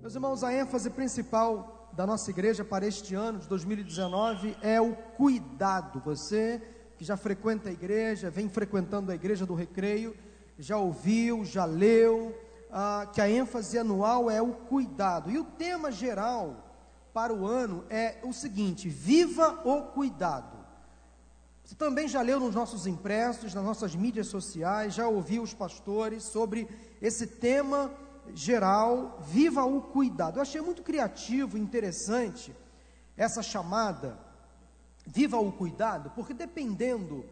Meus irmãos, a ênfase principal da nossa igreja para este ano de 2019 é o cuidado. Você que já frequenta a igreja, vem frequentando a igreja do recreio, já ouviu, já leu, ah, que a ênfase anual é o cuidado. E o tema geral para o ano é o seguinte: viva o cuidado. Você também já leu nos nossos impressos, nas nossas mídias sociais, já ouviu os pastores sobre esse tema geral, viva o cuidado. Eu achei muito criativo interessante essa chamada, viva o cuidado, porque dependendo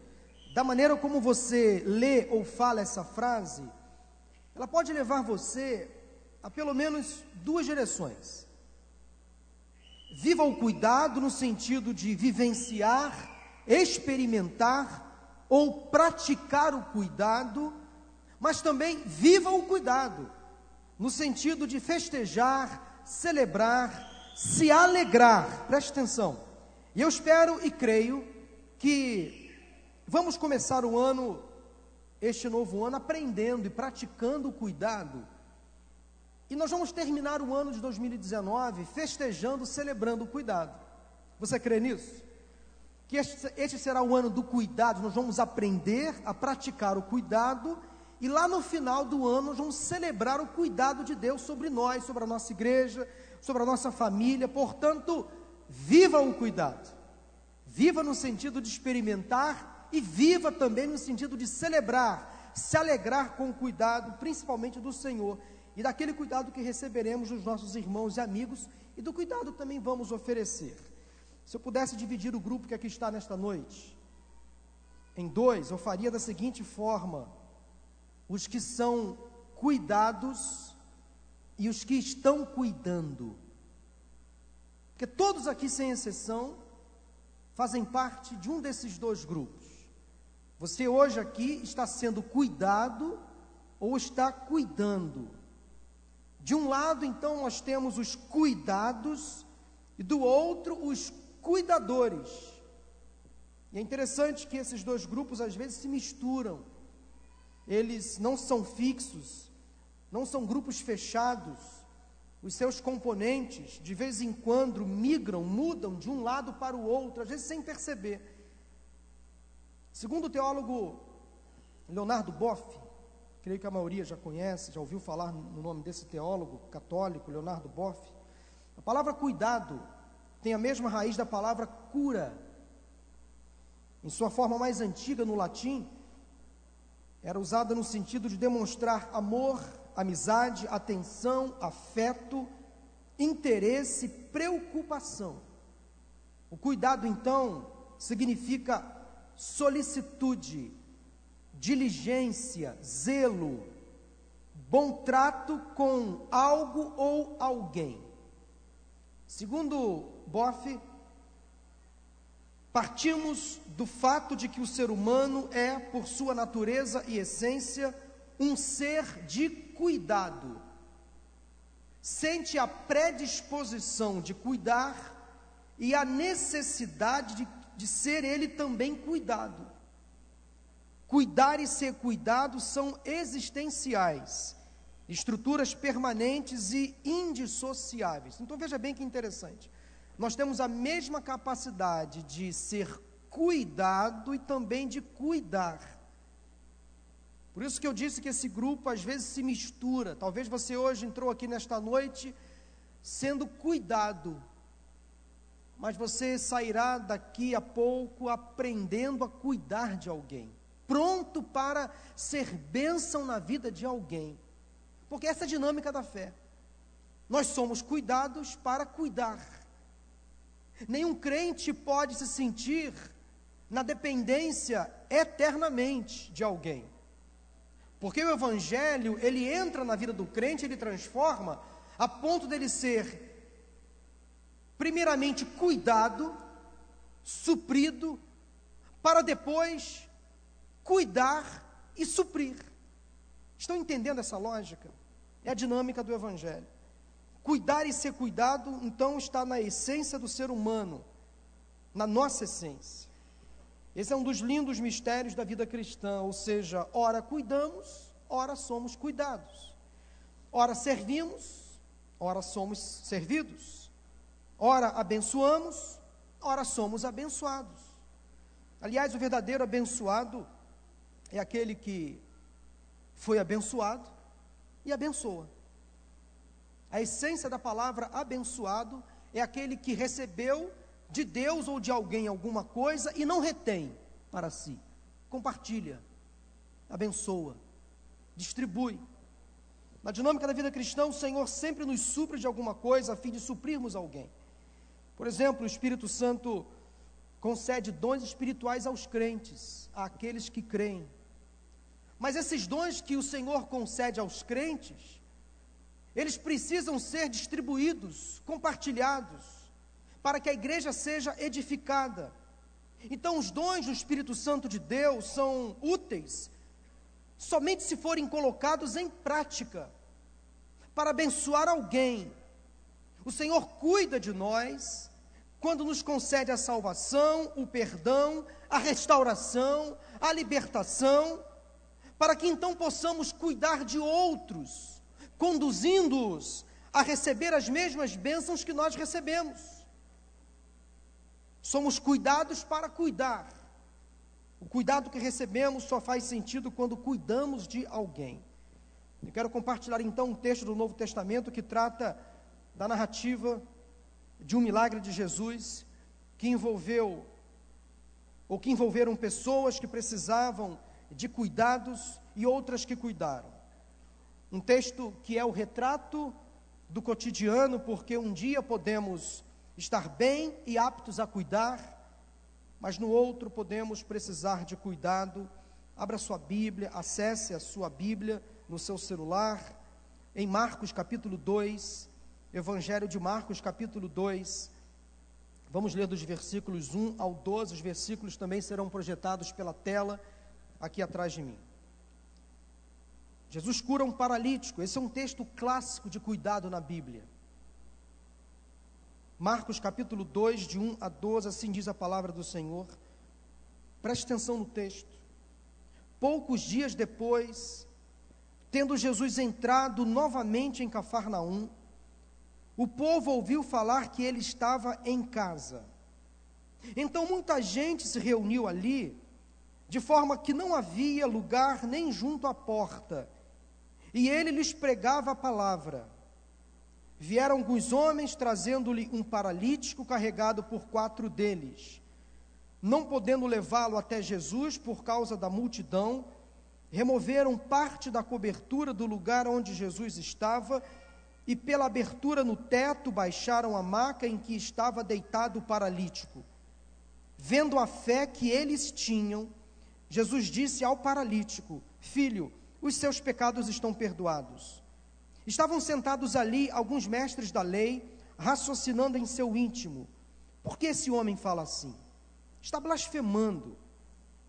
da maneira como você lê ou fala essa frase, ela pode levar você a pelo menos duas direções. Viva o cuidado no sentido de vivenciar, experimentar ou praticar o cuidado, mas também viva o cuidado no sentido de festejar, celebrar, se alegrar. Preste atenção. E eu espero e creio que vamos começar o ano, este novo ano, aprendendo e praticando o cuidado. E nós vamos terminar o ano de 2019 festejando, celebrando o cuidado. Você crê nisso? Que este, este será o ano do cuidado, nós vamos aprender a praticar o cuidado e lá no final do ano, vamos celebrar o cuidado de Deus sobre nós, sobre a nossa igreja, sobre a nossa família. Portanto, viva o cuidado. Viva no sentido de experimentar e viva também no sentido de celebrar, se alegrar com o cuidado, principalmente do Senhor e daquele cuidado que receberemos dos nossos irmãos e amigos e do cuidado também vamos oferecer. Se eu pudesse dividir o grupo que aqui está nesta noite em dois, eu faria da seguinte forma: os que são cuidados e os que estão cuidando. Porque todos aqui, sem exceção, fazem parte de um desses dois grupos. Você hoje aqui está sendo cuidado ou está cuidando. De um lado, então, nós temos os cuidados e do outro, os cuidadores. E é interessante que esses dois grupos às vezes se misturam eles não são fixos, não são grupos fechados. Os seus componentes, de vez em quando, migram, mudam de um lado para o outro, às vezes sem perceber. Segundo o teólogo Leonardo Boff, creio que a maioria já conhece, já ouviu falar no nome desse teólogo católico, Leonardo Boff, a palavra cuidado tem a mesma raiz da palavra cura. Em sua forma mais antiga no latim, era usada no sentido de demonstrar amor, amizade, atenção, afeto, interesse, preocupação. O cuidado, então, significa solicitude, diligência, zelo, bom trato com algo ou alguém. Segundo Boff, Partimos do fato de que o ser humano é, por sua natureza e essência, um ser de cuidado. Sente a predisposição de cuidar e a necessidade de, de ser ele também cuidado. Cuidar e ser cuidado são existenciais, estruturas permanentes e indissociáveis. Então veja bem que interessante nós temos a mesma capacidade de ser cuidado e também de cuidar. Por isso que eu disse que esse grupo às vezes se mistura. Talvez você hoje entrou aqui nesta noite sendo cuidado, mas você sairá daqui a pouco aprendendo a cuidar de alguém, pronto para ser bênção na vida de alguém. Porque essa é a dinâmica da fé. Nós somos cuidados para cuidar. Nenhum crente pode se sentir na dependência eternamente de alguém. Porque o evangelho, ele entra na vida do crente, ele transforma a ponto dele ser primeiramente cuidado, suprido, para depois cuidar e suprir. Estão entendendo essa lógica? É a dinâmica do evangelho. Cuidar e ser cuidado, então, está na essência do ser humano, na nossa essência. Esse é um dos lindos mistérios da vida cristã, ou seja, ora cuidamos, ora somos cuidados. Ora servimos, ora somos servidos, ora abençoamos, ora somos abençoados. Aliás, o verdadeiro abençoado é aquele que foi abençoado e abençoa. A essência da palavra abençoado é aquele que recebeu de Deus ou de alguém alguma coisa e não retém para si. Compartilha, abençoa, distribui. Na dinâmica da vida cristã, o Senhor sempre nos supre de alguma coisa a fim de suprirmos alguém. Por exemplo, o Espírito Santo concede dons espirituais aos crentes, àqueles que creem. Mas esses dons que o Senhor concede aos crentes, eles precisam ser distribuídos, compartilhados, para que a igreja seja edificada. Então, os dons do Espírito Santo de Deus são úteis somente se forem colocados em prática, para abençoar alguém. O Senhor cuida de nós quando nos concede a salvação, o perdão, a restauração, a libertação, para que então possamos cuidar de outros, conduzindo-os a receber as mesmas bênçãos que nós recebemos. Somos cuidados para cuidar. O cuidado que recebemos só faz sentido quando cuidamos de alguém. Eu quero compartilhar então um texto do Novo Testamento que trata da narrativa de um milagre de Jesus que envolveu ou que envolveram pessoas que precisavam de cuidados e outras que cuidaram. Um texto que é o retrato do cotidiano, porque um dia podemos estar bem e aptos a cuidar, mas no outro podemos precisar de cuidado. Abra sua Bíblia, acesse a sua Bíblia no seu celular, em Marcos capítulo 2, Evangelho de Marcos capítulo 2. Vamos ler dos versículos 1 ao 12, os versículos também serão projetados pela tela aqui atrás de mim. Jesus cura um paralítico, esse é um texto clássico de cuidado na Bíblia. Marcos capítulo 2, de 1 a 12, assim diz a palavra do Senhor. Preste atenção no texto. Poucos dias depois, tendo Jesus entrado novamente em Cafarnaum, o povo ouviu falar que ele estava em casa. Então muita gente se reuniu ali, de forma que não havia lugar nem junto à porta, e ele lhes pregava a palavra. Vieram alguns homens trazendo-lhe um paralítico carregado por quatro deles. Não podendo levá-lo até Jesus por causa da multidão, removeram parte da cobertura do lugar onde Jesus estava e, pela abertura no teto, baixaram a maca em que estava deitado o paralítico. Vendo a fé que eles tinham, Jesus disse ao paralítico: Filho, os seus pecados estão perdoados. Estavam sentados ali alguns mestres da lei, raciocinando em seu íntimo: por que esse homem fala assim? Está blasfemando.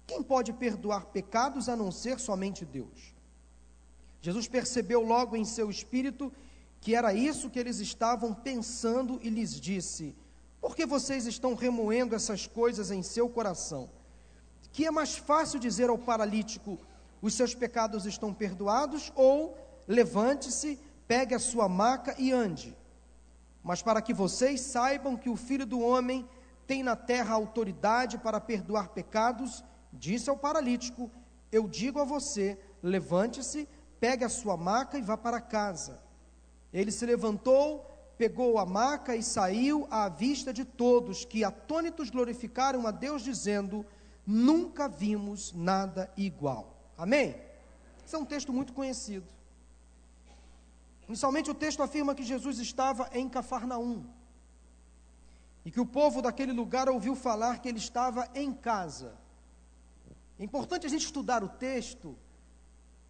Quem pode perdoar pecados a não ser somente Deus? Jesus percebeu logo em seu espírito que era isso que eles estavam pensando e lhes disse: Por que vocês estão remoendo essas coisas em seu coração? Que é mais fácil dizer ao paralítico: Os seus pecados estão perdoados, ou levante-se, pegue a sua maca e ande. Mas para que vocês saibam que o Filho do Homem tem na terra autoridade para perdoar pecados, disse ao paralítico: Eu digo a você: levante-se, pegue a sua maca e vá para casa. Ele se levantou, pegou a maca e saiu à vista de todos, que atônitos glorificaram a Deus, dizendo: Nunca vimos nada igual. Amém? Esse é um texto muito conhecido. Inicialmente o texto afirma que Jesus estava em Cafarnaum e que o povo daquele lugar ouviu falar que ele estava em casa. É importante a gente estudar o texto,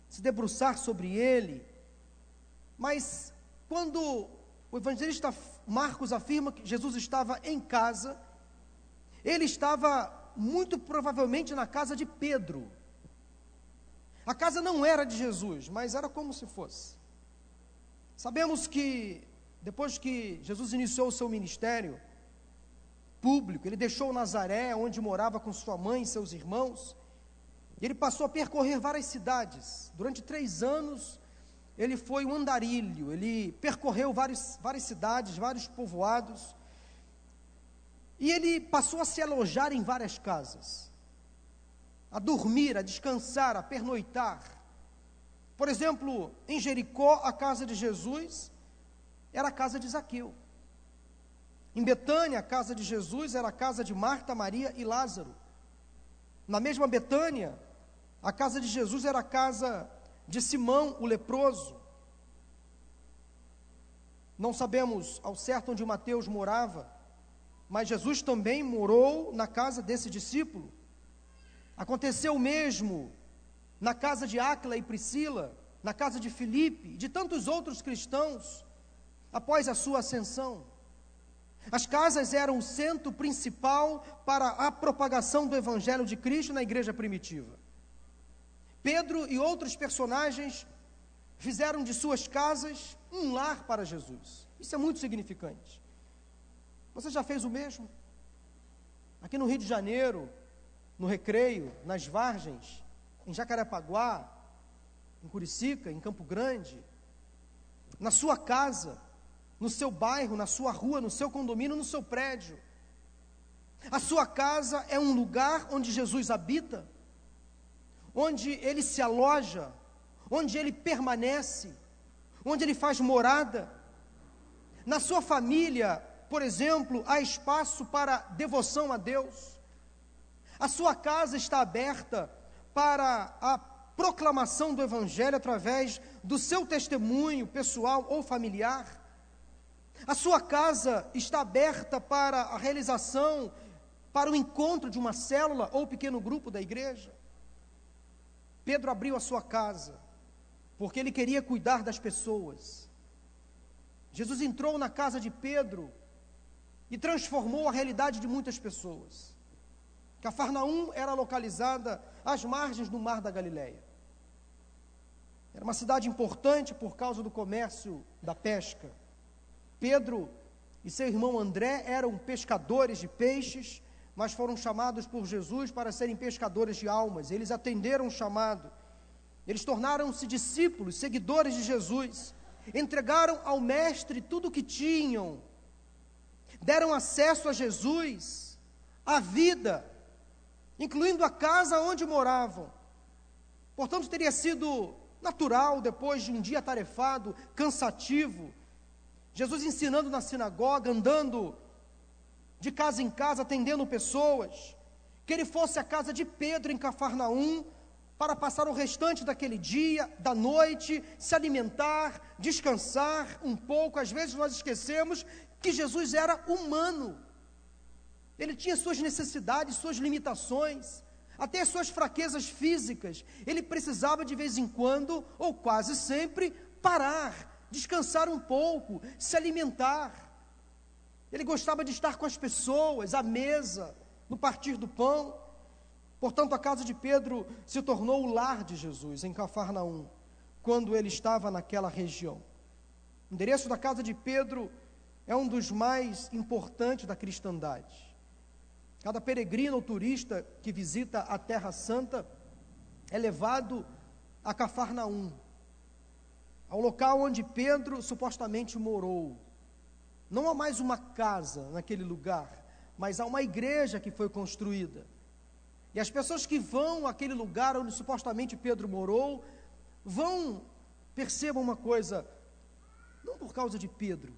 se debruçar sobre ele, mas quando o evangelista Marcos afirma que Jesus estava em casa, ele estava muito provavelmente na casa de Pedro. A casa não era de Jesus, mas era como se fosse. Sabemos que depois que Jesus iniciou o seu ministério público, ele deixou Nazaré, onde morava com sua mãe e seus irmãos, e ele passou a percorrer várias cidades. Durante três anos, ele foi um andarilho, ele percorreu várias, cidades, vários povoados, e ele passou a se alojar em várias casas, a dormir, a descansar, a pernoitar. Por exemplo, em Jericó, a casa de Jesus era a casa de Zaqueu. Em Betânia, a casa de Jesus era a casa de Marta, Maria e Lázaro. Na mesma Betânia, a casa de Jesus era a casa de Simão, o leproso. Não sabemos ao certo onde Mateus morava, mas Jesus também morou na casa desse discípulo. Aconteceu o mesmo na casa de Áquila e Priscila, na casa de Filipe e de tantos outros cristãos após a sua ascensão. As casas eram o centro principal para a propagação do evangelho de Cristo na igreja primitiva. Pedro e outros personagens fizeram de suas casas um lar para Jesus. Isso é muito significante. Você já fez o mesmo? Aqui no Rio de Janeiro, no Recreio, nas Vargens, em Jacarepaguá, em Curicica, em Campo Grande, na sua casa, no seu bairro, na sua rua, no seu condomínio, no seu prédio. A sua casa é um lugar onde Jesus habita onde ele se aloja, onde ele permanece, onde ele faz morada. Na sua família, por exemplo, há espaço para devoção a Deus. A sua casa está aberta para a proclamação do Evangelho através do seu testemunho pessoal ou familiar. A sua casa está aberta para a realização, para o encontro de uma célula ou pequeno grupo da igreja. Pedro abriu a sua casa, porque ele queria cuidar das pessoas. Jesus entrou na casa de Pedro e transformou a realidade de muitas pessoas. Cafarnaum era localizada às margens do Mar da Galileia. Era uma cidade importante por causa do comércio da pesca. Pedro e seu irmão André eram pescadores de peixes mas foram chamados por Jesus para serem pescadores de almas. Eles atenderam o chamado. Eles tornaram-se discípulos, seguidores de Jesus. Entregaram ao Mestre tudo o que tinham. Deram acesso a Jesus, a vida, incluindo a casa onde moravam. Portanto, teria sido natural, depois de um dia tarefado, cansativo, Jesus ensinando na sinagoga, andando de casa em casa, atendendo pessoas, que ele fosse à casa de Pedro em Cafarnaum, para passar o restante daquele dia, da noite, se alimentar, descansar um pouco. Às vezes nós esquecemos que Jesus era humano. Ele tinha suas necessidades, suas limitações, até suas fraquezas físicas. Ele precisava de vez em quando, ou quase sempre, parar, descansar um pouco, se alimentar. Ele gostava de estar com as pessoas, à mesa, no partir do pão. Portanto, a casa de Pedro se tornou o lar de Jesus, em Cafarnaum, quando ele estava naquela região. O endereço da casa de Pedro é um dos mais importantes da cristandade. Cada peregrino ou turista que visita a Terra Santa é levado a Cafarnaum, ao local onde Pedro supostamente morou. Não há mais uma casa naquele lugar, mas há uma igreja que foi construída. E as pessoas que vão àquele lugar onde supostamente Pedro morou, vão, percebam uma coisa, não por causa de Pedro,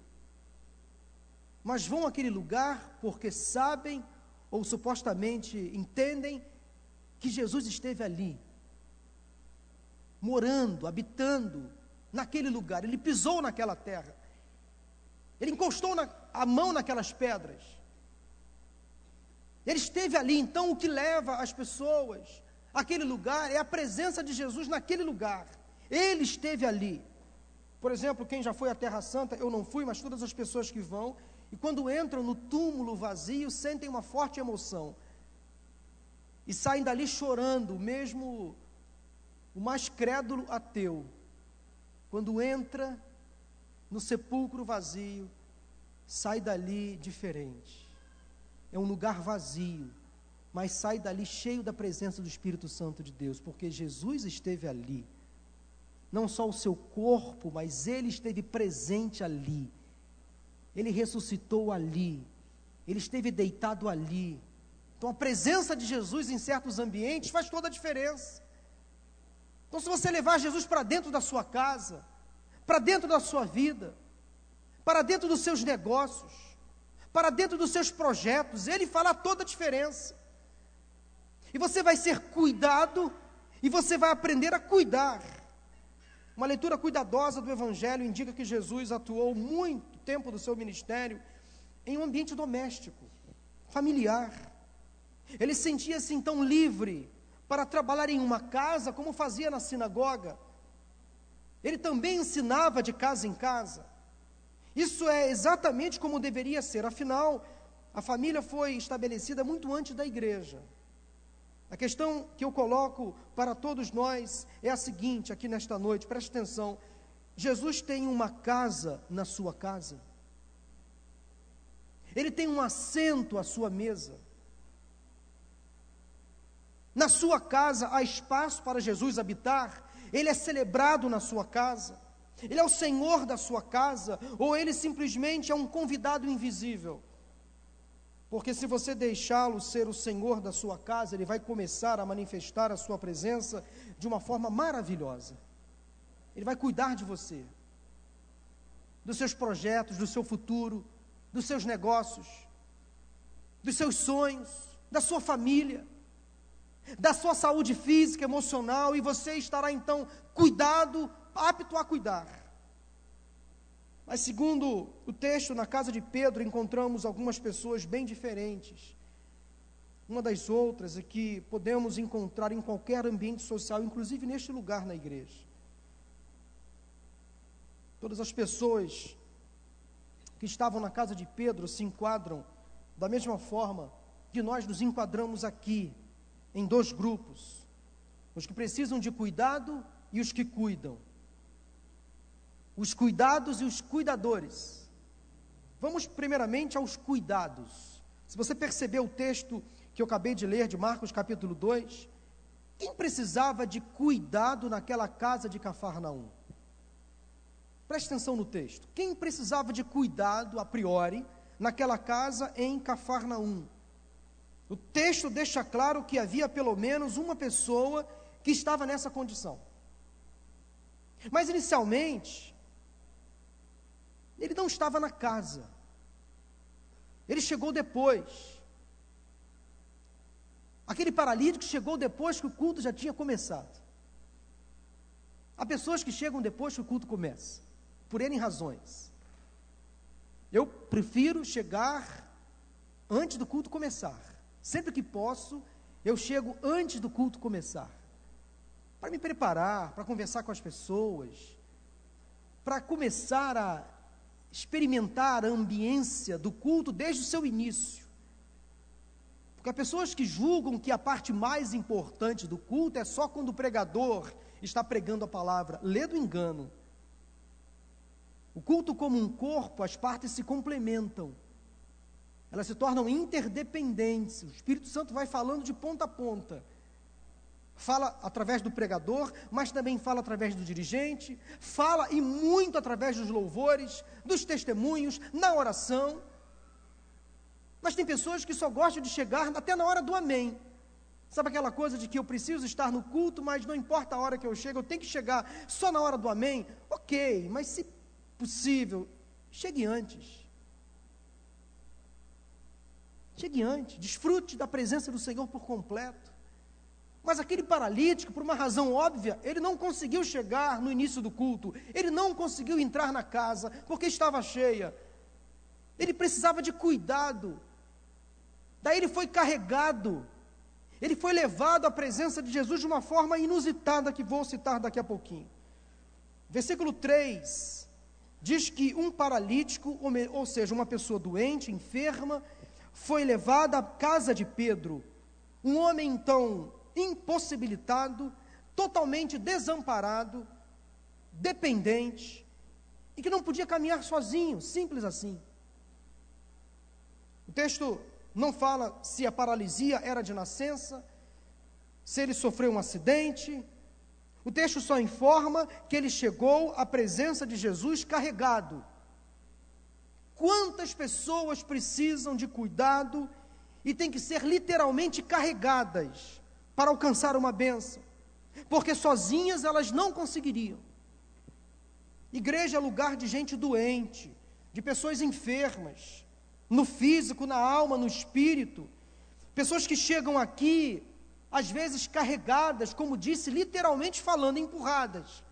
mas vão àquele lugar porque sabem ou supostamente entendem que Jesus esteve ali, morando, habitando naquele lugar, ele pisou naquela terra. Ele encostou na, a mão naquelas pedras. Ele esteve ali, então o que leva as pessoas àquele lugar é a presença de Jesus naquele lugar. Ele esteve ali. Por exemplo, quem já foi à Terra Santa, eu não fui, mas todas as pessoas que vão, e quando entram no túmulo vazio, sentem uma forte emoção. E saem dali chorando, mesmo o mais crédulo ateu. Quando entra no sepulcro vazio, sai dali diferente. É um lugar vazio, mas sai dali cheio da presença do Espírito Santo de Deus, porque Jesus esteve ali. não só o seu corpo, mas ele esteve presente ali. Ele ressuscitou ali. Ele esteve deitado ali. Então a presença de Jesus em certos ambientes faz toda a diferença. Então, se você levar Jesus para dentro da sua casa, para dentro da sua vida, para dentro dos seus negócios, para dentro dos seus projetos, ele fará toda a diferença. E você vai ser cuidado e você vai aprender a cuidar. Uma leitura cuidadosa do Evangelho indica que Jesus atuou muito tempo do seu ministério em um ambiente doméstico, familiar. Ele sentia-se então livre para trabalhar em uma casa, como fazia na sinagoga. Ele também ensinava de casa em casa. Isso é exatamente como deveria ser, afinal, a família foi estabelecida muito antes da igreja. A questão que eu coloco para todos nós é a seguinte, aqui nesta noite, preste atenção: Jesus tem uma casa na sua casa, ele tem um assento à sua mesa. Na sua casa há espaço para Jesus habitar, ele é celebrado na sua casa, ele é o Senhor da sua casa, ou ele simplesmente é um convidado invisível. Porque se você deixá-lo ser o Senhor da sua casa, ele vai começar a manifestar a sua presença de uma forma maravilhosa. Ele vai cuidar de você, dos seus projetos, do seu futuro, dos seus negócios, dos seus sonhos, da sua família da sua saúde física, emocional, e você estará então cuidado, apto a cuidar. Mas, segundo o texto, na casa de Pedro encontramos algumas pessoas bem diferentes. Uma das outras é que podemos encontrar em qualquer ambiente social, inclusive neste lugar na igreja. Todas as pessoas que estavam na casa de Pedro se enquadram da mesma forma que nós nos enquadramos aqui, em dois grupos: os que precisam de cuidado e os que cuidam. Os cuidados e os cuidadores. Vamos primeiramente aos cuidados. Se você percebeu o texto que eu acabei de ler de Marcos capítulo 2, quem precisava de cuidado naquela casa de Cafarnaum? Preste atenção no texto. Quem precisava de cuidado a priori naquela casa em Cafarnaum? O texto deixa claro que havia pelo menos uma pessoa que estava nessa condição. Mas inicialmente, ele não estava na casa. Ele chegou depois. Aquele paralítico chegou depois que o culto já tinha começado. Há pessoas que chegam depois que o culto começa, por N razões. Eu prefiro chegar antes do culto começar. Sempre que posso, eu chego antes do culto começar. Para me preparar, para conversar com as pessoas, para começar a experimentar a ambiência do culto desde o seu início. Porque há pessoas que julgam que a parte mais importante do culto é só quando o pregador está pregando a palavra. Lê do engano. O culto, como um corpo, as partes se complementam elas se tornam interdependentes. O Espírito Santo vai falando de ponta a ponta. Fala através do pregador, mas também fala através do dirigente, fala e muito através dos louvores, dos testemunhos, na oração. Mas tem pessoas que só gostam de chegar até na hora do amém. Sabe aquela coisa de que eu preciso estar no culto, mas não importa a hora que eu chego, eu tenho que chegar só na hora do amém? Ok, mas se possível, chegue antes. Chegue antes, desfrute da presença do Senhor por completo. Mas aquele paralítico, por uma razão óbvia, ele não conseguiu chegar no início do culto, ele não conseguiu entrar na casa, porque estava cheia. Ele precisava de cuidado. Daí ele foi carregado, ele foi levado à presença de Jesus de uma forma inusitada, que vou citar daqui a pouquinho. Versículo 3 diz que um paralítico, ou seja, uma pessoa doente, enferma, foi levado à casa de Pedro. Um homem então impossibilitado, totalmente desamparado, dependente, e que não podia caminhar sozinho, simples assim. O texto não fala se a paralisia era de nascença, se ele sofreu um acidente, O texto só informa que ele chegou à presença de Jesus carregado. Quantas pessoas precisam de cuidado e têm que ser literalmente carregadas para alcançar uma benção? Porque sozinhas elas não conseguiriam. Igreja é lugar de gente doente, de pessoas enfermas, no físico, na alma, no espírito. Pessoas que chegam aqui, às vezes carregadas, como disse, literalmente falando, empurradas.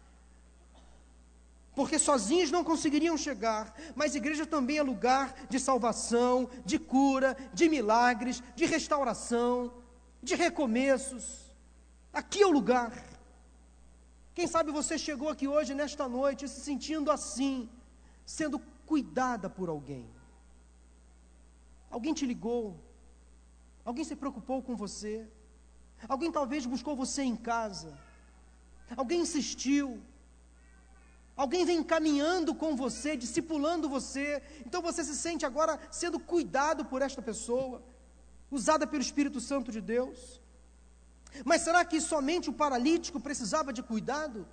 Porque sozinhos não conseguiriam chegar, mas igreja também é lugar de salvação, de cura, de milagres, de restauração, de recomeços. Aqui é o lugar. Quem sabe você chegou aqui hoje, nesta noite, se sentindo assim, sendo cuidada por alguém. Alguém te ligou, alguém se preocupou com você, alguém talvez buscou você em casa, alguém insistiu, alguém vem caminhando com você, discipulando você, então você se sente agora sendo cuidado por esta pessoa, usada pelo Espírito Santo de Deus. Mas será que somente o paralítico precisava de cuidado?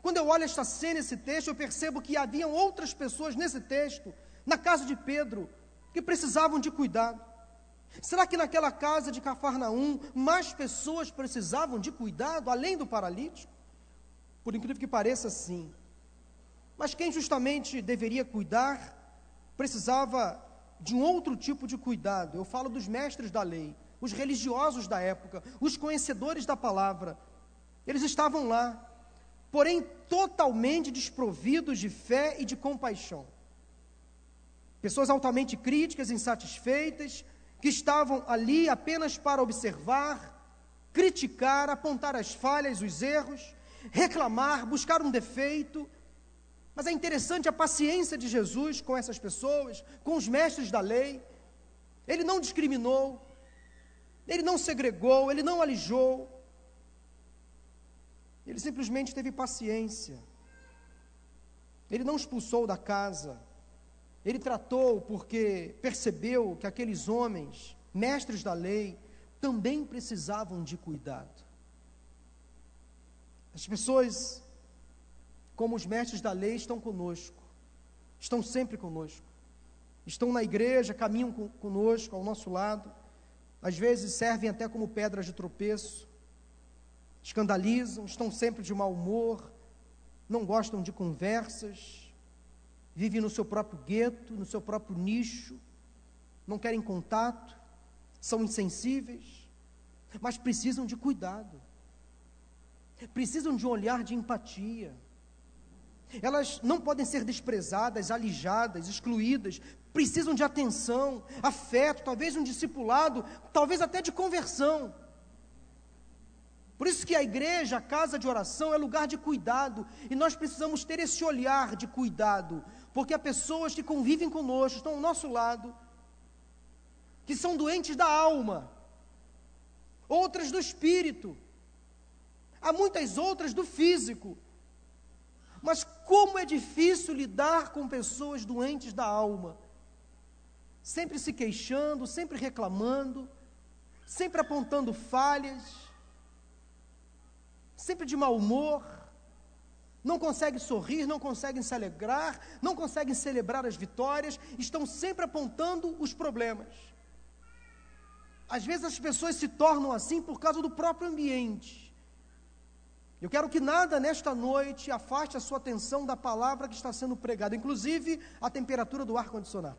Quando eu olho esta cena, esse texto, eu percebo que haviam outras pessoas nesse texto, na casa de Pedro, que precisavam de cuidado. Será que naquela casa de Cafarnaum mais pessoas precisavam de cuidado, além do paralítico? Por incrível que pareça, sim. Mas quem justamente deveria cuidar, precisava de um outro tipo de cuidado. Eu falo dos mestres da lei os religiosos da época, os conhecedores da palavra. Eles estavam lá, porém totalmente desprovidos de fé e de compaixão. Pessoas altamente críticas, insatisfeitas, que estavam ali apenas para observar, criticar, apontar as falhas, os erros, reclamar, buscar um defeito. Mas é interessante a paciência de Jesus com essas pessoas, com os mestres da lei. Ele não discriminou, ele não segregou, ele não alijou. Ele simplesmente teve paciência. Ele não expulsou da casa. Ele tratou porque percebeu que aqueles homens, mestres da lei, também precisavam de cuidado. As pessoas, como os mestres da lei, estão conosco, estão sempre conosco, estão na igreja, caminham conosco, ao nosso lado. Às vezes servem até como pedras de tropeço, escandalizam, estão sempre de mau humor, não gostam de conversas, vivem no seu próprio gueto, no seu próprio nicho, não querem contato, são insensíveis, mas precisam de cuidado, precisam de um olhar de empatia. Elas não podem ser desprezadas, alijadas, excluídas, precisam de atenção, afeto, talvez um discipulado, talvez até de conversão. Por isso que a igreja, a casa de oração, é lugar de cuidado, e nós precisamos ter esse olhar de cuidado, porque há pessoas que convivem conosco, estão ao nosso lado, que são doentes da alma, outras do espírito, há muitas outras do físico. Mas como é difícil lidar com pessoas doentes da alma sempre se queixando, sempre reclamando, sempre apontando falhas, sempre de mau humor, não conseguem sorrir, não conseguem se alegrar, não conseguem celebrar as vitórias, estão sempre apontando os problemas. Às vezes as pessoas se tornam assim por causa do próprio ambiente. Eu quero que nada nesta noite afaste a sua atenção da palavra que está sendo pregada, inclusive a temperatura do ar-condicionado.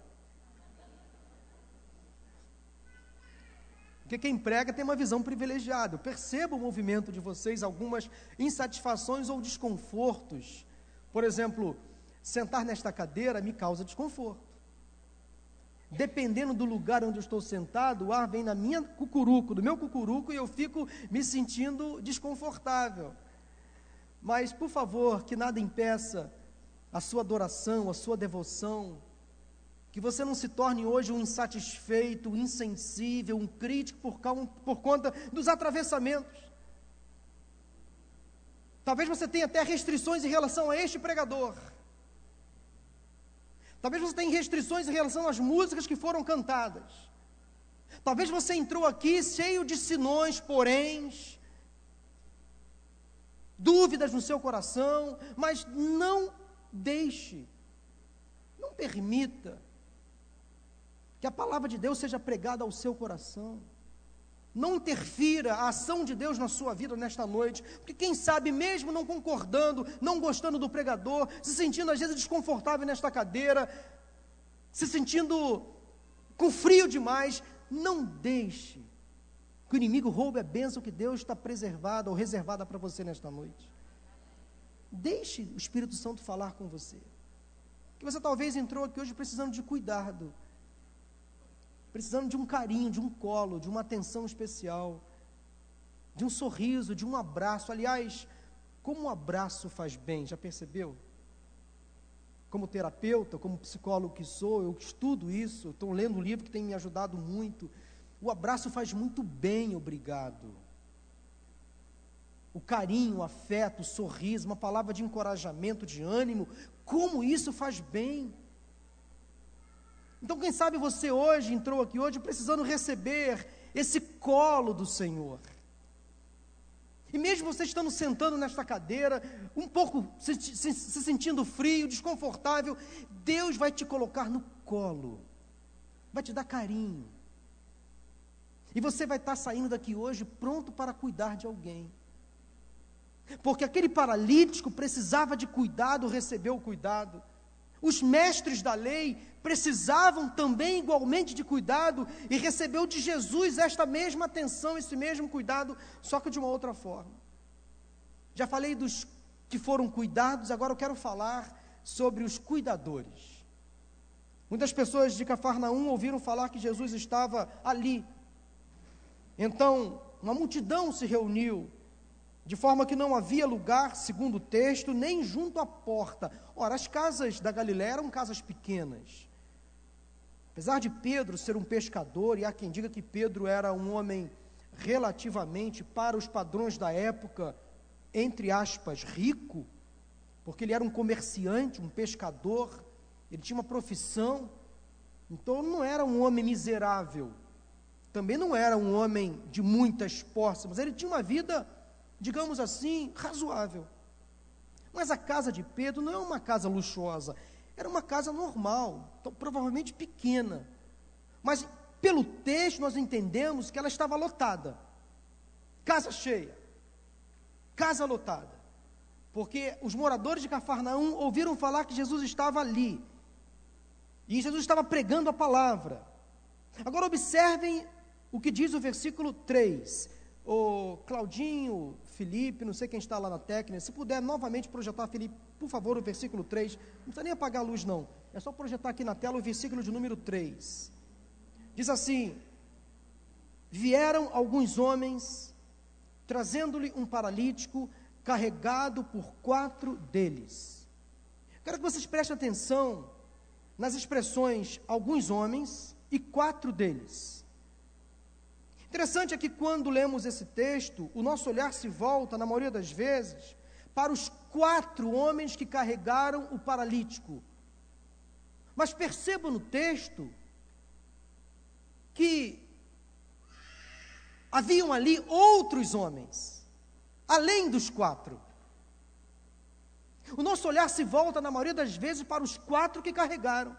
Porque quem prega tem uma visão privilegiada. Eu percebo o movimento de vocês, algumas insatisfações ou desconfortos. Por exemplo, sentar nesta cadeira me causa desconforto. Dependendo do lugar onde eu estou sentado, o ar vem na minha cucuruco, do meu cucuruco, e eu fico me sentindo desconfortável. Mas, por favor, que nada impeça a sua adoração, a sua devoção, que você não se torne hoje um insatisfeito, um insensível, um crítico por, por conta dos atravessamentos. Talvez você tenha até restrições em relação a este pregador. Talvez você tenha restrições em relação às músicas que foram cantadas. Talvez você entrou aqui cheio de sinões, poréns, dúvidas no seu coração, mas não deixe, não permita que a palavra de Deus seja pregada ao seu coração. Não interfira a ação de Deus na sua vida nesta noite, porque quem sabe, mesmo não concordando, não gostando do pregador, se sentindo às vezes desconfortável nesta cadeira, se sentindo com frio demais, não deixe que o inimigo roube a bênção que Deus está preservada ou reservada para você nesta noite. Deixe o Espírito Santo falar com você. Que você talvez entrou aqui hoje precisando de cuidado, precisando de um carinho, de um colo, de uma atenção especial, de um sorriso, de um abraço. Aliás, como um abraço faz bem, já percebeu? Como terapeuta, como psicólogo que sou, eu estudo isso, estou lendo um livro que tem me ajudado muito. O abraço faz muito bem, obrigado. O carinho, o afeto, o sorriso, uma palavra de encorajamento, de ânimo, como isso faz bem. Então, quem sabe você hoje entrou aqui hoje precisando receber esse colo do Senhor. E mesmo você estando sentando nesta cadeira, um pouco se, se, se, sentindo frio, desconfortável, Deus vai te colocar no colo, vai te dar carinho. E você vai estar saindo daqui hoje pronto para cuidar de alguém. Porque aquele paralítico precisava de cuidado, recebeu o cuidado. Os mestres da lei precisavam também igualmente de cuidado e recebeu de Jesus esta mesma atenção, esse mesmo cuidado, só que de uma outra forma. Já falei dos que foram cuidados, agora eu quero falar sobre os cuidadores. Muitas pessoas de Cafarnaum ouviram falar que Jesus estava ali. Então, uma multidão se reuniu de forma que não havia lugar, segundo o texto, nem junto à porta. Ora, as casas da Galiléia eram casas pequenas. Apesar de Pedro ser um pescador, e há quem diga que Pedro era um homem relativamente, para os padrões da época, entre aspas, rico, porque ele era um comerciante, um pescador, ele tinha uma profissão, então não era um homem miserável, também não era um homem de muitas posses, mas ele tinha uma vida digamos assim, razoável. Mas a casa de Pedro não é uma casa luxuosa, era uma casa normal, então, provavelmente pequena. Mas pelo texto nós entendemos que ela estava lotada. Casa cheia. Casa lotada. Porque os moradores de Cafarnaum ouviram falar que Jesus estava ali. E Jesus estava pregando a palavra. Agora observem o que diz o versículo 3 o Claudinho, Felipe, não sei quem está lá na técnica, se puder novamente projetar, Felipe, por favor, o versículo 3. Não precisa nem apagar a luz, não. É só projetar aqui na tela o versículo de número 3. Diz assim: Vieram alguns homens, trazendo-lhe um paralítico, carregado por quatro deles. Quero que vocês prestem atenção nas expressões alguns homens e quatro deles. Interessante é que quando lemos esse texto, o nosso olhar se volta, na maioria das vezes, para os quatro homens que carregaram o paralítico. Mas perceba no texto que haviam ali outros homens, além dos quatro. O nosso olhar se volta, na maioria das vezes, para os quatro que carregaram.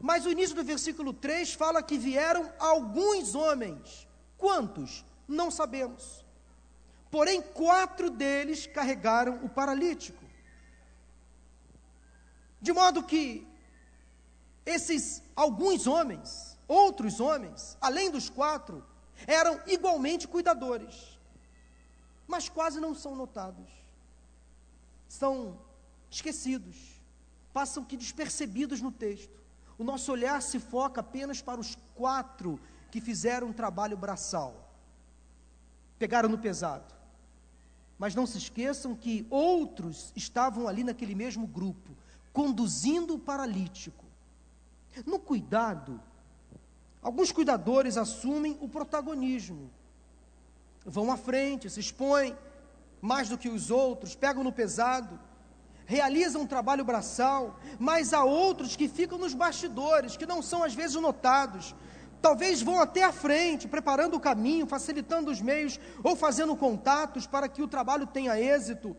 Mas o início do versículo 3 fala que vieram alguns homens Quantos? Não sabemos. Porém, quatro deles carregaram o paralítico. De modo que esses alguns homens, outros homens, além dos quatro, eram igualmente cuidadores, mas quase não são notados. São esquecidos, passam que despercebidos no texto. O nosso olhar se foca apenas para os quatro que fizeram um trabalho braçal, pegaram no pesado. Mas não se esqueçam que outros estavam ali naquele mesmo grupo, conduzindo o paralítico. No cuidado, alguns cuidadores assumem o protagonismo, vão à frente, se expõem mais do que os outros, pegam no pesado, realizam um trabalho braçal, mas há outros que ficam nos bastidores, que não são às vezes notados, talvez vão até a frente, preparando o caminho, facilitando os meios ou fazendo contatos para que o trabalho tenha êxito.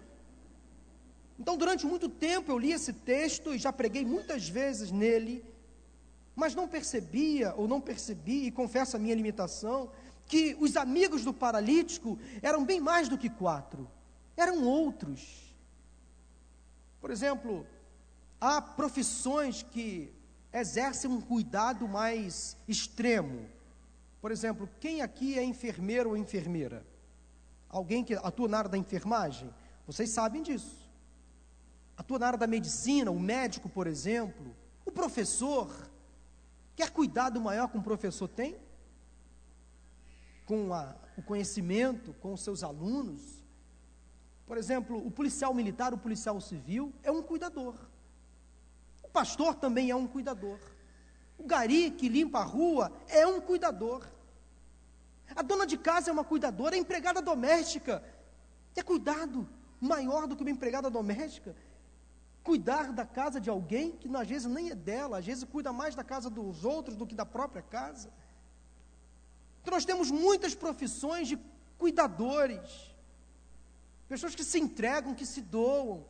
Então, durante muito tempo eu li esse texto e já preguei muitas vezes nele, mas não percebia ou não percebi, e confesso a minha limitação, que os amigos do paralítico eram bem mais do que quatro, eram outros. Por exemplo, há profissões que exercem um cuidado mais extremo. Por exemplo, quem aqui é enfermeiro ou enfermeira? Alguém que atua na área da enfermagem? Vocês sabem disso atua na área da medicina, o médico, por exemplo, o professor, quer cuidado maior que um professor tem? Com a, o conhecimento, com os seus alunos. Por exemplo, o policial militar, o policial civil, é um cuidador. Pastor também é um cuidador. O gari que limpa a rua é um cuidador. A dona de casa é uma cuidadora, a empregada doméstica é cuidado maior do que uma empregada doméstica cuidar da casa de alguém que às vezes nem é dela, às vezes cuida mais da casa dos outros do que da própria casa. Então nós temos muitas profissões de cuidadores, pessoas que se entregam, que se doam,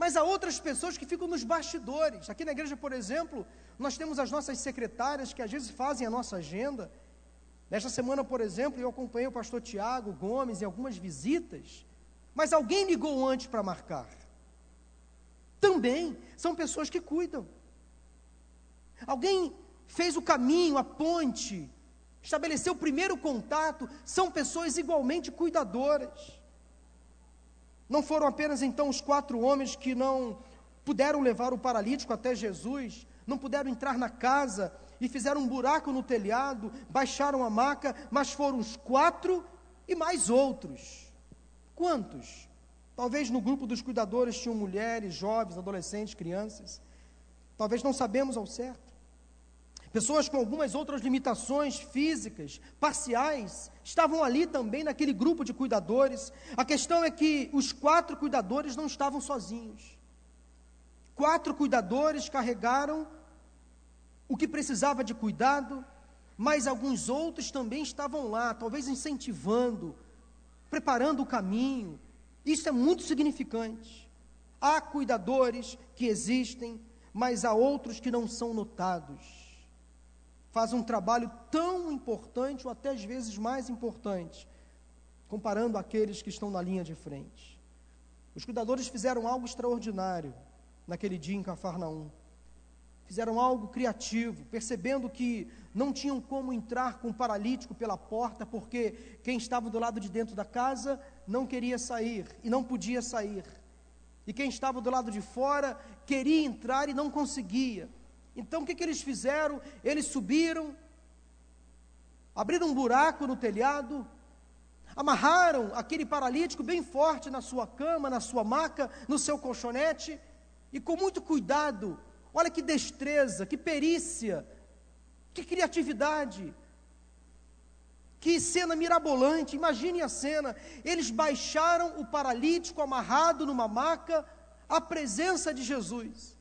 mas há outras pessoas que ficam nos bastidores. Aqui na igreja, por exemplo, nós temos as nossas secretárias que às vezes fazem a nossa agenda. Nesta semana, por exemplo, eu acompanhei o pastor Tiago Gomes em algumas visitas, mas alguém ligou antes para marcar também são pessoas que cuidam. Alguém fez o caminho, a ponte, estabeleceu o primeiro contato, são pessoas igualmente cuidadoras. Não foram apenas então os quatro homens que não puderam levar o paralítico até Jesus, não puderam entrar na casa e fizeram um buraco no telhado, baixaram a maca, mas foram os quatro e mais outros. Quantos? Talvez no grupo dos cuidadores tinham mulheres, jovens, adolescentes, crianças. Talvez não sabemos ao certo. Pessoas com algumas outras limitações físicas, parciais, estavam ali também naquele grupo de cuidadores. A questão é que os quatro cuidadores não estavam sozinhos. Quatro cuidadores carregaram o que precisava de cuidado, mas alguns outros também estavam lá, talvez incentivando, preparando o caminho, isso é muito significante. Há cuidadores que existem, mas há outros que não são notados. Faz um trabalho tão importante, ou até às vezes mais importante, comparando aqueles que estão na linha de frente. Os cuidadores fizeram algo extraordinário naquele dia em Cafarnaum fizeram algo criativo, percebendo que não tinham como entrar com o paralítico pela porta, porque quem estava do lado de dentro da casa não queria sair e não podia sair. E quem estava do lado de fora queria entrar e não conseguia. Então o que, que eles fizeram? Eles subiram, abriram um buraco no telhado, amarraram aquele paralítico bem forte na sua cama, na sua maca, no seu colchonete, e com muito cuidado Olha que destreza, que perícia, que criatividade, que cena mirabolante. Imagine a cena: eles baixaram o paralítico amarrado numa maca à presença de Jesus.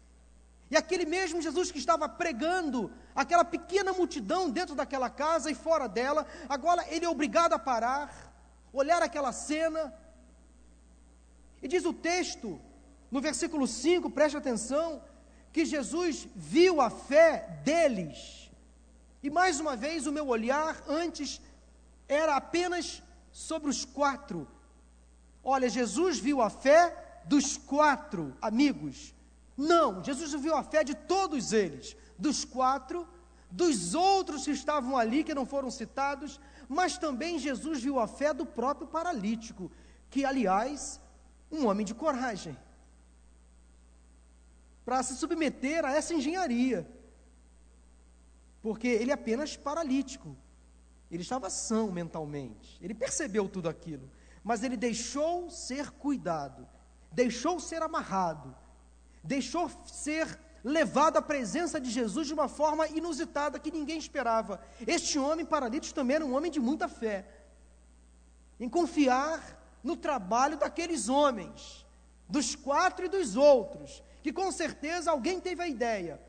E aquele mesmo Jesus que estava pregando aquela pequena multidão dentro daquela casa e fora dela, agora ele é obrigado a parar, olhar aquela cena. E diz o texto, no versículo 5, preste atenção, que Jesus viu a fé deles. E mais uma vez, o meu olhar antes era apenas sobre os quatro. Olha, Jesus viu a fé dos quatro amigos. Não, Jesus viu a fé de todos eles, dos quatro, dos outros que estavam ali, que não foram citados, mas também Jesus viu a fé do próprio paralítico, que, aliás, um homem de coragem para se submeter a essa engenharia. Porque ele é apenas paralítico. Ele estava são mentalmente. Ele percebeu tudo aquilo. Mas ele deixou ser cuidado, deixou ser amarrado, deixou ser levado à presença de Jesus de uma forma inusitada que ninguém esperava. Este homem paralítico também era um homem de muita fé, em confiar no trabalho daqueles homens, dos quatro e dos outros, que com certeza alguém teve a ideia.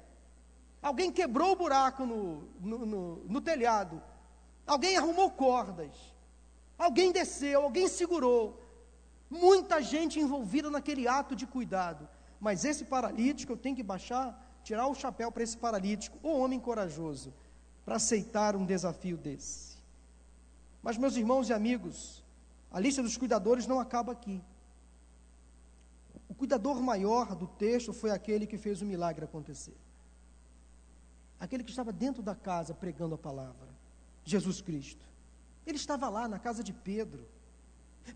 Alguém quebrou o buraco no, no, no, no telhado. Alguém arrumou cordas. Alguém desceu, alguém segurou. Muita gente envolvida naquele ato de cuidado. Mas esse paralítico, eu tenho que baixar, tirar o chapéu para esse paralítico, o homem corajoso, para aceitar um desafio desse. Mas, meus irmãos e amigos, a lista dos cuidadores não acaba aqui. O cuidador maior do texto foi aquele que fez o milagre acontecer. Aquele que estava dentro da casa pregando a palavra, Jesus Cristo. Ele estava lá na casa de Pedro,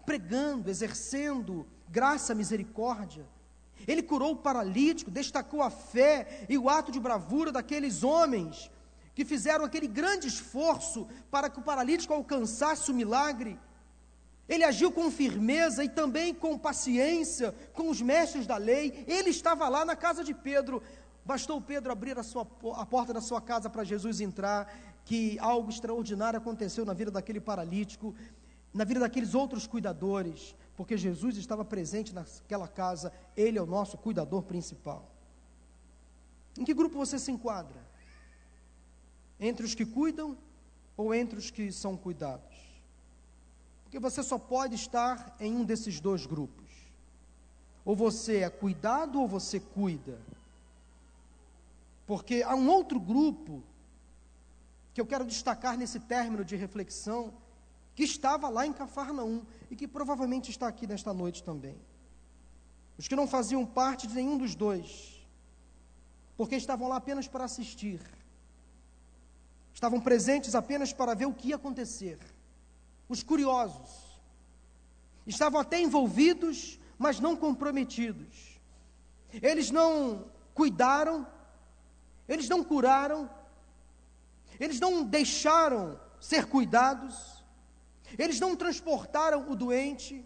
pregando, exercendo graça, misericórdia. Ele curou o paralítico, destacou a fé e o ato de bravura daqueles homens que fizeram aquele grande esforço para que o paralítico alcançasse o milagre. Ele agiu com firmeza e também com paciência com os mestres da lei. Ele estava lá na casa de Pedro. Bastou Pedro abrir a, sua, a porta da sua casa para Jesus entrar, que algo extraordinário aconteceu na vida daquele paralítico, na vida daqueles outros cuidadores, porque Jesus estava presente naquela casa, ele é o nosso cuidador principal. Em que grupo você se enquadra? Entre os que cuidam ou entre os que são cuidados? Porque você só pode estar em um desses dois grupos. Ou você é cuidado ou você cuida. Porque há um outro grupo que eu quero destacar nesse término de reflexão, que estava lá em Cafarnaum e que provavelmente está aqui nesta noite também. Os que não faziam parte de nenhum dos dois, porque estavam lá apenas para assistir, estavam presentes apenas para ver o que ia acontecer. Os curiosos, estavam até envolvidos, mas não comprometidos. Eles não cuidaram eles não curaram, eles não deixaram ser cuidados, eles não transportaram o doente,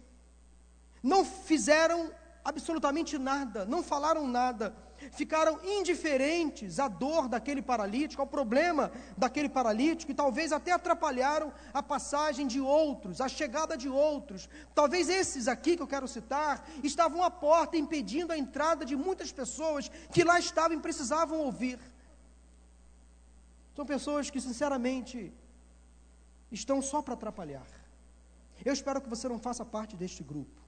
não fizeram absolutamente nada, não falaram nada, ficaram indiferentes à dor daquele paralítico, ao problema daquele paralítico, e talvez até atrapalharam a passagem de outros, a chegada de outros. Talvez esses aqui que eu quero citar estavam à porta impedindo a entrada de muitas pessoas que lá estavam e precisavam ouvir. São pessoas que, sinceramente, estão só para atrapalhar. Eu espero que você não faça parte deste grupo.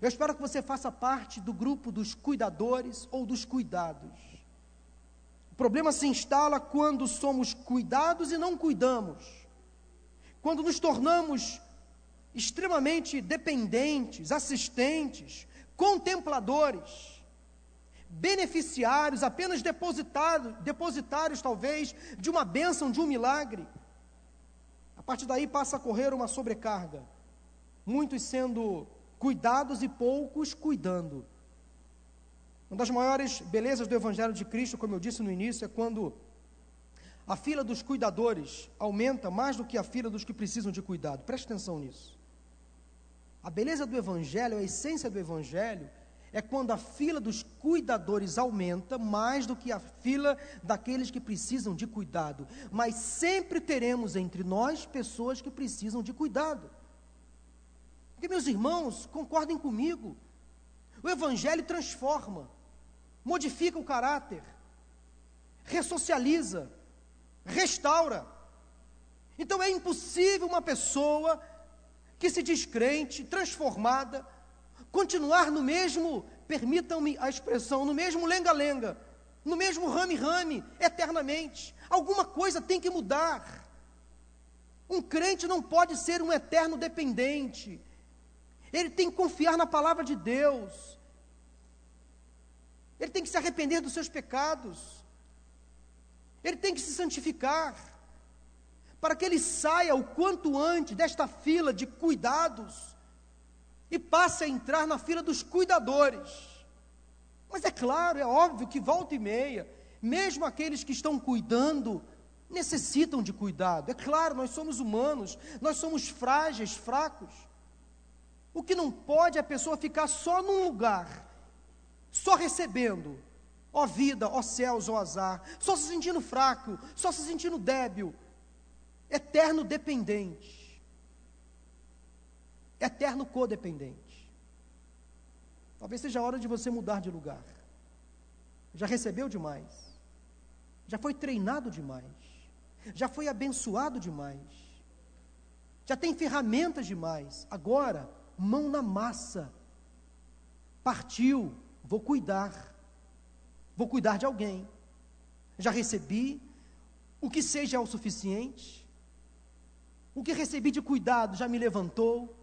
Eu espero que você faça parte do grupo dos cuidadores ou dos cuidados. O problema se instala quando somos cuidados e não cuidamos. Quando nos tornamos extremamente dependentes, assistentes, contempladores, beneficiários, apenas depositários, depositários talvez de uma bênção, de um milagre. Partir daí passa a correr uma sobrecarga. Muitos sendo cuidados e poucos cuidando. Uma das maiores belezas do Evangelho de Cristo, como eu disse no início, é quando a fila dos cuidadores aumenta mais do que a fila dos que precisam de cuidado. Preste atenção nisso. A beleza do Evangelho, a essência do Evangelho, é quando a fila dos cuidadores aumenta mais do que a fila daqueles que precisam de cuidado. Mas sempre teremos entre nós pessoas que precisam de cuidado. Porque, meus irmãos, concordem comigo, o Evangelho transforma, modifica o caráter, ressocializa, restaura. Então é impossível uma pessoa que se diz crente, transformada, continuar no mesmo, permitam-me a expressão, no mesmo lenga-lenga, no mesmo rame-rame, eternamente. Alguma coisa tem que mudar. Um crente não pode ser um eterno dependente. Ele tem que confiar na palavra de Deus. Ele tem que se arrepender dos seus pecados. Ele tem que se santificar. Para que ele saia o quanto antes desta fila de cuidados e passe a entrar na fila dos cuidadores. Mas é claro, é óbvio que volta e meia, mesmo aqueles que estão cuidando, necessitam de cuidado. É claro, nós somos humanos, nós somos frágeis, fracos. O que não pode é a pessoa ficar só num lugar, só recebendo, ó vida, ó céus, ó azar, só se sentindo fraco, só se sentindo débil, eterno dependente, eterno codependente. Talvez seja a hora de você mudar de lugar. Já recebeu demais, já foi treinado demais, já foi abençoado demais, já tem ferramentas demais. Agora, mão na massa. Partiu, vou cuidar. Vou cuidar de alguém. Já recebi, o que seja é o suficiente. O que recebi de cuidado já me levantou.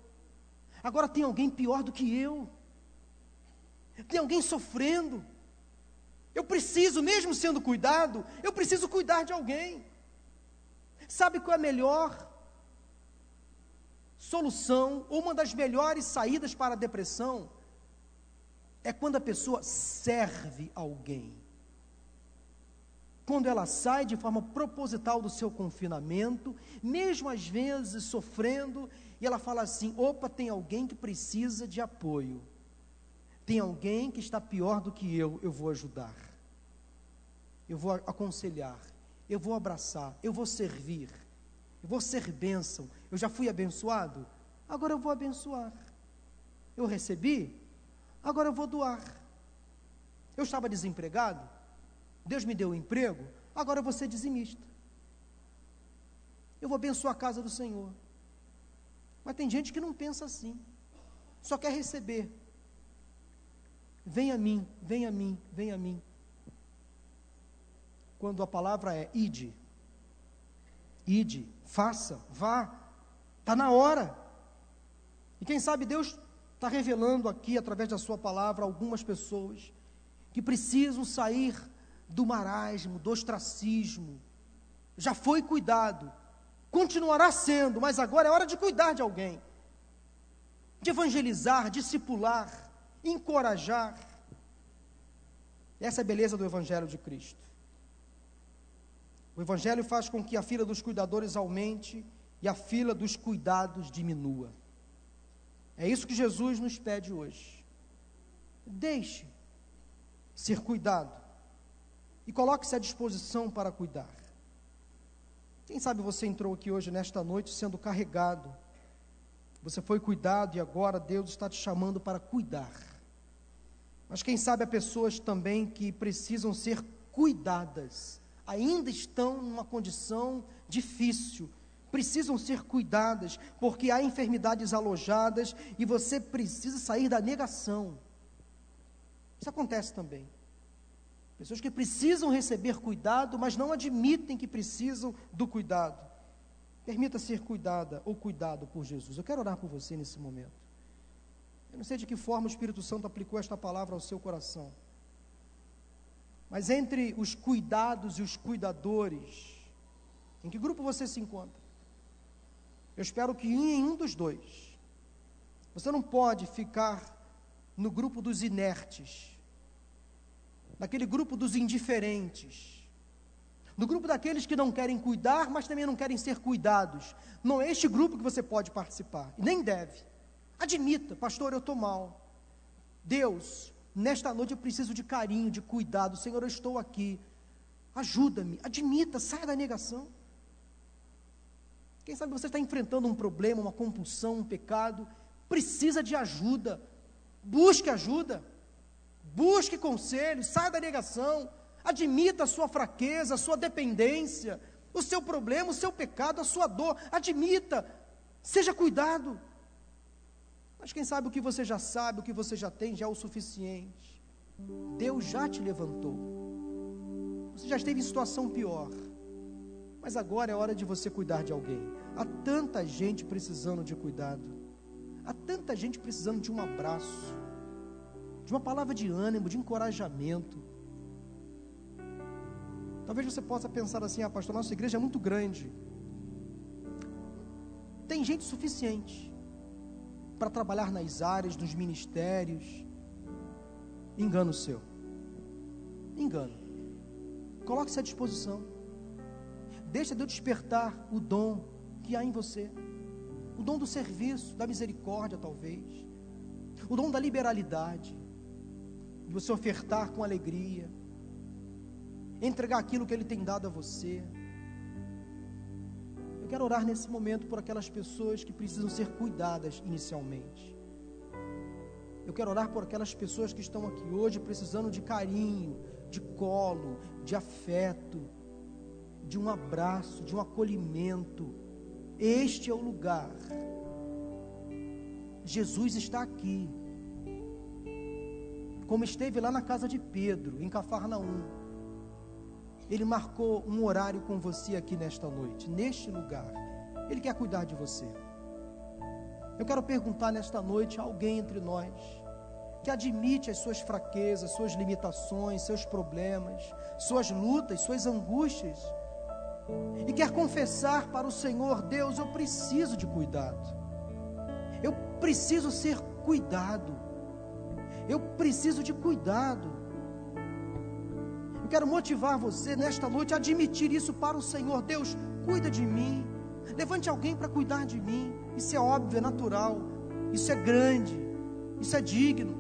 Agora tem alguém pior do que eu. Tem alguém sofrendo. Eu preciso, mesmo sendo cuidado, eu preciso cuidar de alguém. Sabe qual é a melhor solução, ou uma das melhores saídas para a depressão? É quando a pessoa serve alguém. Quando ela sai de forma proposital do seu confinamento, mesmo às vezes sofrendo, e ela fala assim: opa, tem alguém que precisa de apoio. Tem alguém que está pior do que eu, eu vou ajudar. Eu vou aconselhar, eu vou abraçar, eu vou servir, eu vou ser bênção. Eu já fui abençoado, agora eu vou abençoar. Eu recebi, agora eu vou doar. Eu estava desempregado, Deus me deu um emprego, agora eu vou ser dizimista. Eu vou abençoar a casa do Senhor. Mas tem gente que não pensa assim, só quer receber. Vem a mim, vem a mim, vem a mim. Quando a palavra é ide, ide, faça, vá, está na hora. E quem sabe Deus está revelando aqui, através da Sua palavra, algumas pessoas que precisam sair do marasmo, do ostracismo. Já foi cuidado, continuará sendo, mas agora é hora de cuidar de alguém, de evangelizar, discipular encorajar. Essa é a beleza do Evangelho de Cristo. O Evangelho faz com que a fila dos cuidadores aumente e a fila dos cuidados diminua. É isso que Jesus nos pede hoje. Deixe ser cuidado e coloque-se à disposição para cuidar. Quem sabe você entrou aqui hoje, nesta noite, sendo carregado. Você foi cuidado e agora Deus está te chamando para cuidar. Mas quem sabe há pessoas também que precisam ser cuidadas, ainda estão numa condição difícil, precisam ser cuidadas, porque há enfermidades alojadas e você precisa sair da negação. Isso acontece também. Pessoas que precisam receber cuidado, mas não admitem que precisam do cuidado. Permita ser cuidada ou cuidado por Jesus. Eu quero orar por você nesse momento. Eu não sei de que forma o Espírito Santo aplicou esta palavra ao seu coração. Mas entre os cuidados e os cuidadores, em que grupo você se encontra? Eu espero que em um dos dois. Você não pode ficar no grupo dos inertes, naquele grupo dos indiferentes, no grupo daqueles que não querem cuidar, mas também não querem ser cuidados. Não é este grupo que você pode participar, e nem deve. Admita, pastor, eu estou mal. Deus, nesta noite eu preciso de carinho, de cuidado. Senhor, eu estou aqui. Ajuda-me. Admita, saia da negação. Quem sabe você está enfrentando um problema, uma compulsão, um pecado, precisa de ajuda. Busque ajuda. Busque conselhos, saia da negação. Admita a sua fraqueza, a sua dependência, o seu problema, o seu pecado, a sua dor. Admita. Seja cuidado. Mas quem sabe o que você já sabe, o que você já tem, já é o suficiente. Deus já te levantou. Você já esteve em situação pior. Mas agora é hora de você cuidar de alguém. Há tanta gente precisando de cuidado. Há tanta gente precisando de um abraço, de uma palavra de ânimo, de encorajamento. Talvez você possa pensar assim: ah, pastor, nossa igreja é muito grande. Tem gente suficiente para trabalhar nas áreas, dos ministérios. Engano seu. Engano. Coloque-se à disposição. Deixa Deus despertar o dom que há em você. O dom do serviço, da misericórdia, talvez. O dom da liberalidade. Você ofertar com alegria. Entregar aquilo que Ele tem dado a você quero orar nesse momento por aquelas pessoas que precisam ser cuidadas inicialmente. Eu quero orar por aquelas pessoas que estão aqui hoje precisando de carinho, de colo, de afeto, de um abraço, de um acolhimento. Este é o lugar. Jesus está aqui. Como esteve lá na casa de Pedro, em Cafarnaum. Ele marcou um horário com você aqui nesta noite, neste lugar. Ele quer cuidar de você. Eu quero perguntar nesta noite a alguém entre nós que admite as suas fraquezas, suas limitações, seus problemas, suas lutas, suas angústias, e quer confessar para o Senhor: Deus, eu preciso de cuidado, eu preciso ser cuidado, eu preciso de cuidado. Eu quero motivar você nesta noite a admitir isso para o Senhor: Deus, cuida de mim, levante alguém para cuidar de mim. Isso é óbvio, é natural, isso é grande, isso é digno.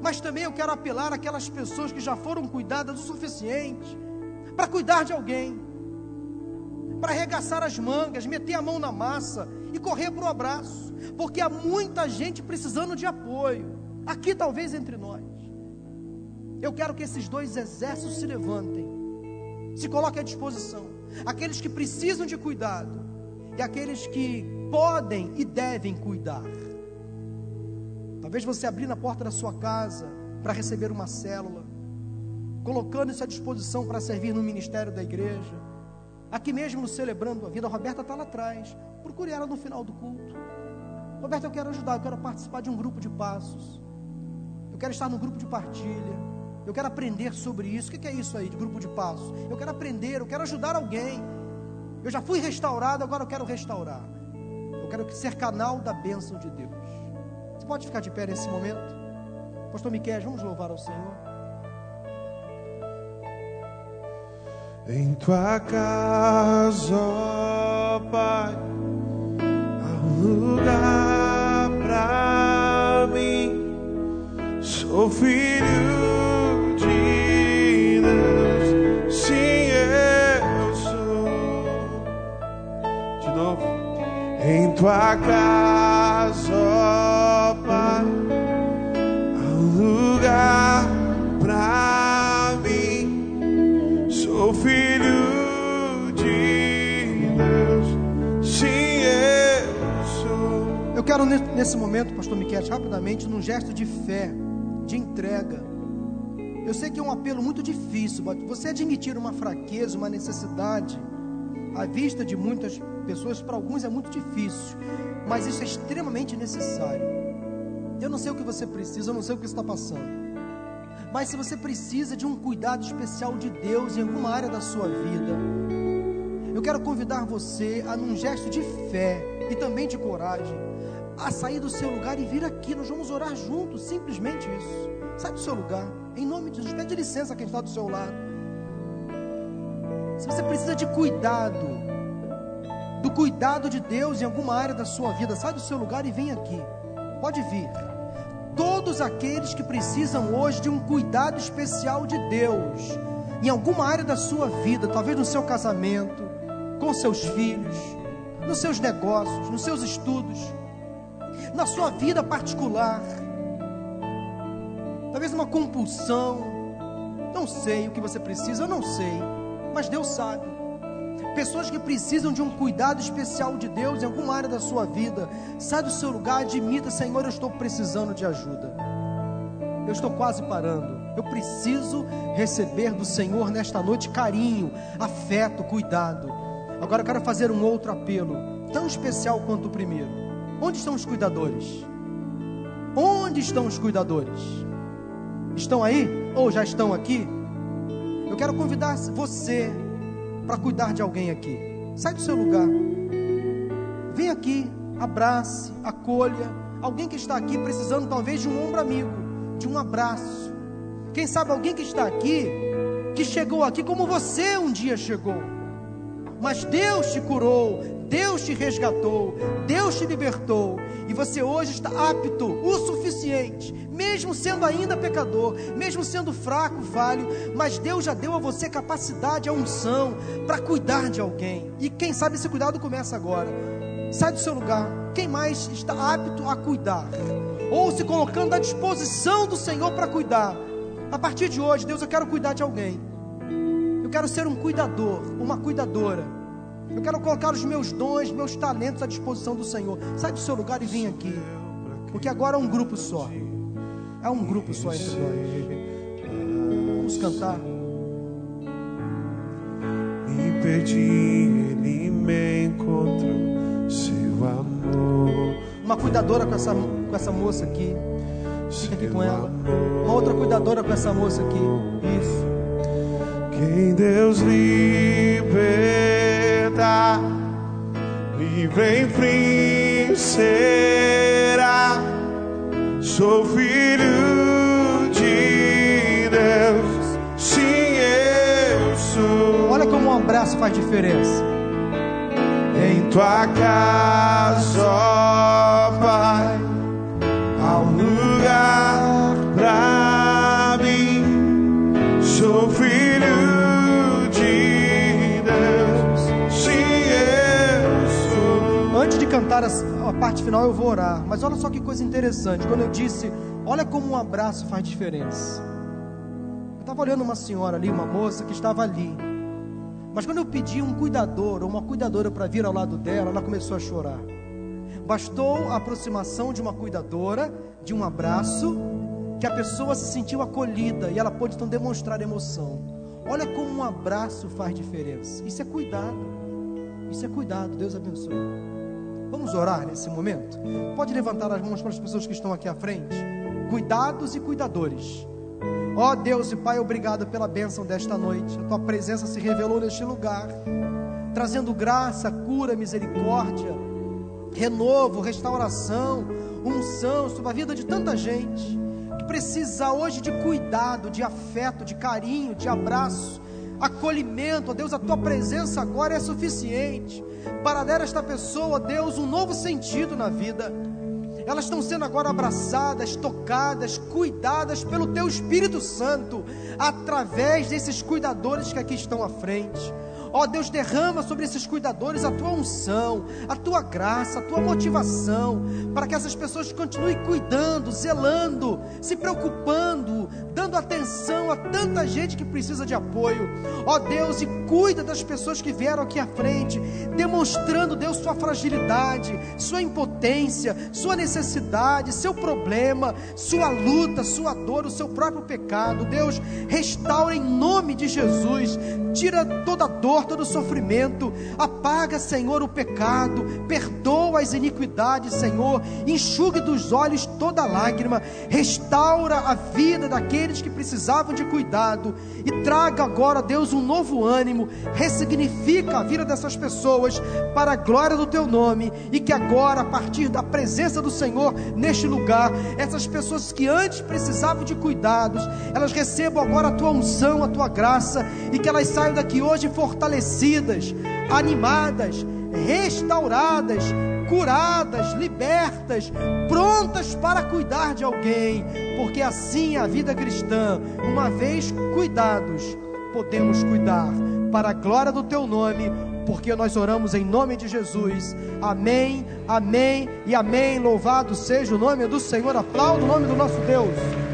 Mas também eu quero apelar àquelas pessoas que já foram cuidadas o suficiente para cuidar de alguém, para arregaçar as mangas, meter a mão na massa e correr para o abraço, porque há muita gente precisando de apoio, aqui talvez entre nós. Eu quero que esses dois exércitos se levantem, se coloquem à disposição, aqueles que precisam de cuidado e aqueles que podem e devem cuidar. Talvez você abrir na porta da sua casa para receber uma célula, colocando isso à disposição para servir no ministério da igreja. Aqui mesmo no Celebrando a Vida, a Roberta está lá atrás. Procure ela no final do culto. Roberta, eu quero ajudar, eu quero participar de um grupo de passos. Eu quero estar no grupo de partilha. Eu quero aprender sobre isso. O que é isso aí de grupo de passos? Eu quero aprender, eu quero ajudar alguém. Eu já fui restaurado, agora eu quero restaurar. Eu quero ser canal da bênção de Deus pode ficar de pé nesse momento? Pastor Miquel, vamos louvar ao Senhor. Em tua casa, ó Pai, há um lugar Sou filho de Deus, sim, eu sou. De novo, em tua casa, ó Pai, há um lugar para mim. Sou filho de Deus, sim, eu sou. Eu quero ne- nesse momento, Pastor Miquel, rapidamente, num gesto de fé, de entrega. Eu sei que é um apelo muito difícil, você admitir uma fraqueza, uma necessidade, à vista de muitas pessoas, para alguns é muito difícil, mas isso é extremamente necessário. Eu não sei o que você precisa, eu não sei o que está passando. Mas se você precisa de um cuidado especial de Deus em alguma área da sua vida, eu quero convidar você a, num gesto de fé e também de coragem, a sair do seu lugar e vir aqui. Nós vamos orar juntos, simplesmente isso. Sai do seu lugar, em nome de Jesus. Pede licença a quem está do seu lado. Se você precisa de cuidado, do cuidado de Deus em alguma área da sua vida, sai do seu lugar e vem aqui. Pode vir. Todos aqueles que precisam hoje de um cuidado especial de Deus, em alguma área da sua vida, talvez no seu casamento, com seus filhos, nos seus negócios, nos seus estudos, na sua vida particular, talvez uma compulsão, não sei o que você precisa, eu não sei, mas Deus sabe. Pessoas que precisam de um cuidado especial de Deus em alguma área da sua vida, sai do seu lugar, admita, Senhor, eu estou precisando de ajuda. Eu estou quase parando. Eu preciso receber do Senhor nesta noite carinho, afeto, cuidado. Agora eu quero fazer um outro apelo, tão especial quanto o primeiro. Onde estão os cuidadores? Onde estão os cuidadores? Estão aí? Ou já estão aqui? Eu quero convidar você para cuidar de alguém aqui. Sai do seu lugar. Vem aqui, abrace, acolha alguém que está aqui precisando talvez de um ombro amigo, de um abraço. Quem sabe alguém que está aqui, que chegou aqui como você um dia chegou. Mas Deus te curou, Deus te resgatou, Deus te libertou, e você hoje está apto o suficiente, mesmo sendo ainda pecador, mesmo sendo fraco, falho, mas Deus já deu a você capacidade, a unção para cuidar de alguém. E quem sabe esse cuidado começa agora. Sai do seu lugar. Quem mais está apto a cuidar? Ou se colocando à disposição do Senhor para cuidar? A partir de hoje, Deus, eu quero cuidar de alguém. Eu quero ser um cuidador, uma cuidadora. Eu quero colocar os meus dons, meus talentos à disposição do Senhor. Sai do seu lugar e vem aqui. Porque agora é um grupo só. É um grupo só entre nós. Vamos cantar. Me perdi, ele me encontrou, seu amor. Uma cuidadora com essa, com essa moça aqui. Fica aqui com ela. Uma outra cuidadora com essa moça aqui. Isso. Quem Deus liberta, livre em fim será. Sou filho de Deus, sim eu sou. Olha como um abraço faz diferença. Em tua casa, ó Pai, a parte final, eu vou orar. Mas olha só que coisa interessante. Quando eu disse, olha como um abraço faz diferença. Eu estava olhando uma senhora ali, uma moça que estava ali. Mas quando eu pedi um cuidador ou uma cuidadora para vir ao lado dela, ela começou a chorar. Bastou a aproximação de uma cuidadora, de um abraço, que a pessoa se sentiu acolhida e ela pôde então demonstrar emoção. Olha como um abraço faz diferença. Isso é cuidado. Isso é cuidado. Deus abençoe. Vamos orar nesse momento? Pode levantar as mãos para as pessoas que estão aqui à frente. Cuidados e cuidadores. Ó Deus e Pai, obrigado pela bênção desta noite. A tua presença se revelou neste lugar, trazendo graça, cura, misericórdia, renovo, restauração, unção sobre a vida de tanta gente que precisa hoje de cuidado, de afeto, de carinho, de abraço, acolhimento. Ó Deus, a tua presença agora é suficiente para dar a esta pessoa, ó Deus, um novo sentido na vida. Elas estão sendo agora abraçadas, tocadas, cuidadas pelo Teu Espírito Santo, através desses cuidadores que aqui estão à frente. Ó Deus, derrama sobre esses cuidadores a tua unção, a tua graça, a tua motivação, para que essas pessoas continuem cuidando, zelando, se preocupando, dando atenção a tanta gente que precisa de apoio. Ó Deus, e cuida das pessoas que vieram aqui à frente, demonstrando, Deus, sua fragilidade, sua impotência, sua necessidade, seu problema, sua luta, sua dor, o seu próprio pecado. Deus, restaura em nome de Jesus, tira toda dor, todo sofrimento, apaga, Senhor, o pecado, perdoa as iniquidades, Senhor, enxugue dos olhos toda lágrima, restaura a vida daqueles que precisavam de cuidado e traga agora, Deus, um novo ânimo, ressignifica a vida dessas pessoas para a glória do teu nome e que agora, a partir da presença do Senhor neste lugar, essas pessoas que antes precisavam de cuidados, elas recebam agora a tua unção, a tua graça e que elas saiam daqui hoje fortalecidas, animadas, restauradas, curadas, libertas, prontas para cuidar de alguém, porque assim a vida cristã, uma vez cuidados, podemos cuidar para a glória do teu nome, porque nós oramos em nome de Jesus. Amém, amém e amém. Louvado seja o nome do Senhor. Aplauda o nome do nosso Deus.